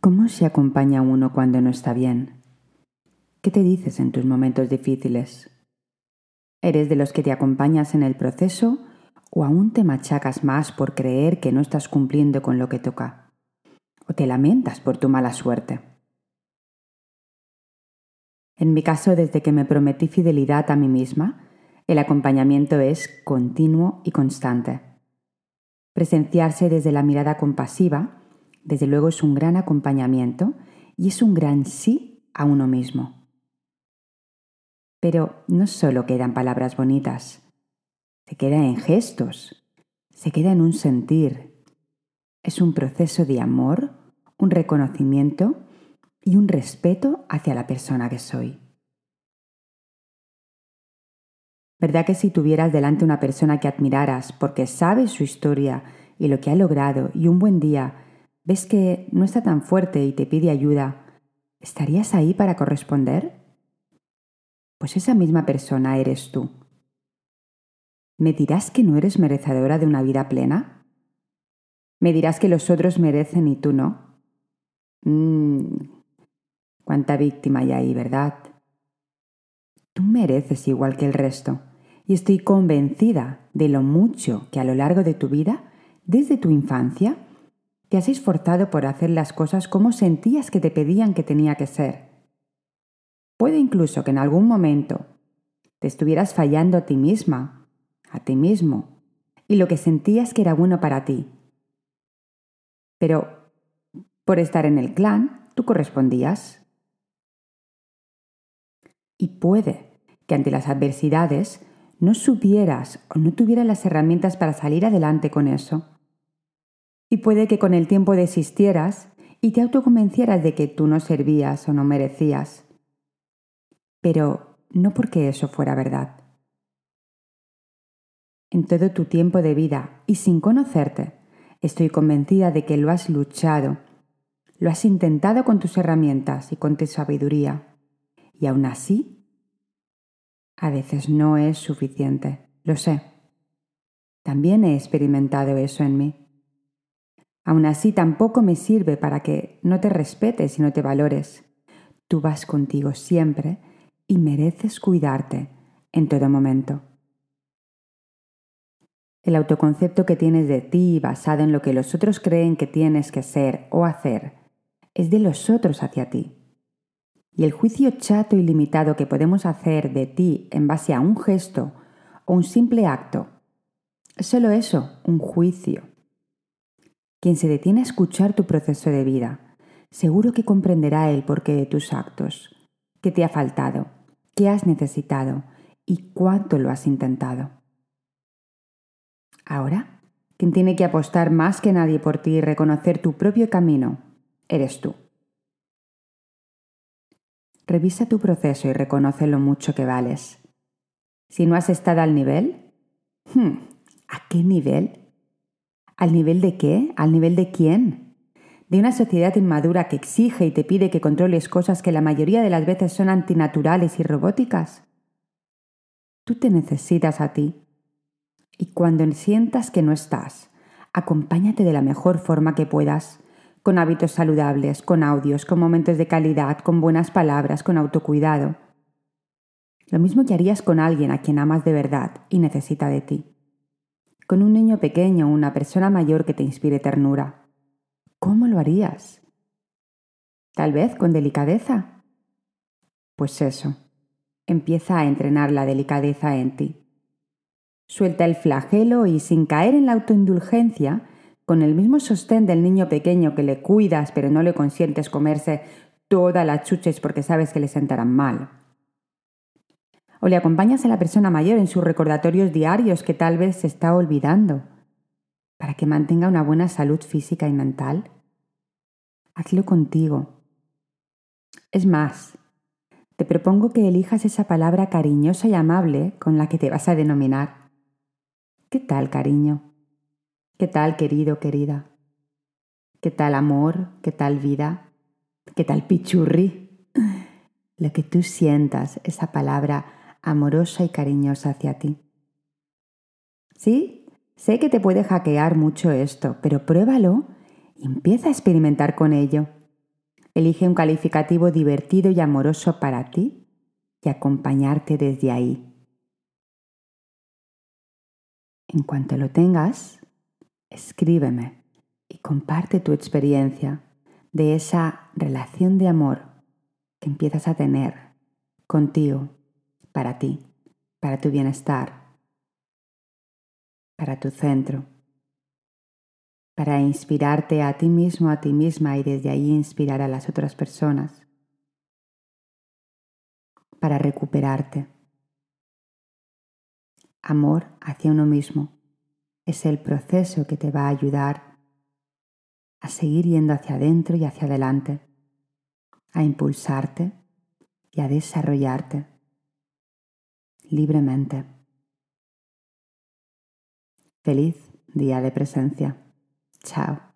¿Cómo se acompaña uno cuando no está bien? ¿Qué te dices en tus momentos difíciles? ¿Eres de los que te acompañas en el proceso o aún te machacas más por creer que no estás cumpliendo con lo que toca? ¿O te lamentas por tu mala suerte? En mi caso, desde que me prometí fidelidad a mí misma, el acompañamiento es continuo y constante. Presenciarse desde la mirada compasiva, desde luego es un gran acompañamiento y es un gran sí a uno mismo. Pero no solo quedan palabras bonitas, se queda en gestos, se queda en un sentir. Es un proceso de amor, un reconocimiento y un respeto hacia la persona que soy. ¿Verdad que si tuvieras delante una persona que admiraras porque sabes su historia y lo que ha logrado y un buen día ves que no está tan fuerte y te pide ayuda, ¿estarías ahí para corresponder? Pues esa misma persona eres tú. ¿Me dirás que no eres merecedora de una vida plena? ¿Me dirás que los otros merecen y tú no? Mmm, cuánta víctima hay ahí, ¿verdad? Tú mereces igual que el resto y estoy convencida de lo mucho que a lo largo de tu vida, desde tu infancia, te has esforzado por hacer las cosas como sentías que te pedían que tenía que ser. Puede incluso que en algún momento te estuvieras fallando a ti misma, a ti mismo, y lo que sentías que era bueno para ti. Pero por estar en el clan, tú correspondías. Y puede que ante las adversidades no supieras o no tuvieras las herramientas para salir adelante con eso. Y puede que con el tiempo desistieras y te autoconvencieras de que tú no servías o no merecías. Pero no porque eso fuera verdad. En todo tu tiempo de vida y sin conocerte, estoy convencida de que lo has luchado, lo has intentado con tus herramientas y con tu sabiduría, y aún así a veces no es suficiente, lo sé. También he experimentado eso en mí. Aún así tampoco me sirve para que no te respetes y no te valores. Tú vas contigo siempre y mereces cuidarte en todo momento. El autoconcepto que tienes de ti basado en lo que los otros creen que tienes que ser o hacer es de los otros hacia ti y el juicio chato y limitado que podemos hacer de ti en base a un gesto o un simple acto. Es solo eso, un juicio. Quien se detiene a escuchar tu proceso de vida, seguro que comprenderá el porqué de tus actos, qué te ha faltado, qué has necesitado y cuánto lo has intentado. Ahora, quien tiene que apostar más que nadie por ti y reconocer tu propio camino, eres tú. Revisa tu proceso y reconoce lo mucho que vales. Si no has estado al nivel, hmm, ¿a qué nivel? ¿Al nivel de qué? ¿Al nivel de quién? ¿De una sociedad inmadura que exige y te pide que controles cosas que la mayoría de las veces son antinaturales y robóticas? Tú te necesitas a ti. Y cuando sientas que no estás, acompáñate de la mejor forma que puedas con hábitos saludables, con audios, con momentos de calidad, con buenas palabras, con autocuidado. Lo mismo que harías con alguien a quien amas de verdad y necesita de ti. Con un niño pequeño o una persona mayor que te inspire ternura. ¿Cómo lo harías? Tal vez con delicadeza. Pues eso, empieza a entrenar la delicadeza en ti. Suelta el flagelo y sin caer en la autoindulgencia, con el mismo sostén del niño pequeño que le cuidas pero no le consientes comerse todas las chuches porque sabes que le sentarán mal. O le acompañas a la persona mayor en sus recordatorios diarios que tal vez se está olvidando, para que mantenga una buena salud física y mental. Hazlo contigo. Es más, te propongo que elijas esa palabra cariñosa y amable con la que te vas a denominar. ¿Qué tal, cariño? ¿Qué tal, querido, querida? ¿Qué tal, amor? ¿Qué tal, vida? ¿Qué tal, pichurri? Lo que tú sientas, esa palabra amorosa y cariñosa hacia ti. Sí, sé que te puede hackear mucho esto, pero pruébalo y empieza a experimentar con ello. Elige un calificativo divertido y amoroso para ti y acompañarte desde ahí. En cuanto lo tengas, escríbeme y comparte tu experiencia de esa relación de amor que empiezas a tener contigo, para ti, para tu bienestar, para tu centro, para inspirarte a ti mismo, a ti misma y desde ahí inspirar a las otras personas, para recuperarte. Amor hacia uno mismo es el proceso que te va a ayudar a seguir yendo hacia adentro y hacia adelante, a impulsarte y a desarrollarte libremente. Feliz día de presencia. Chao.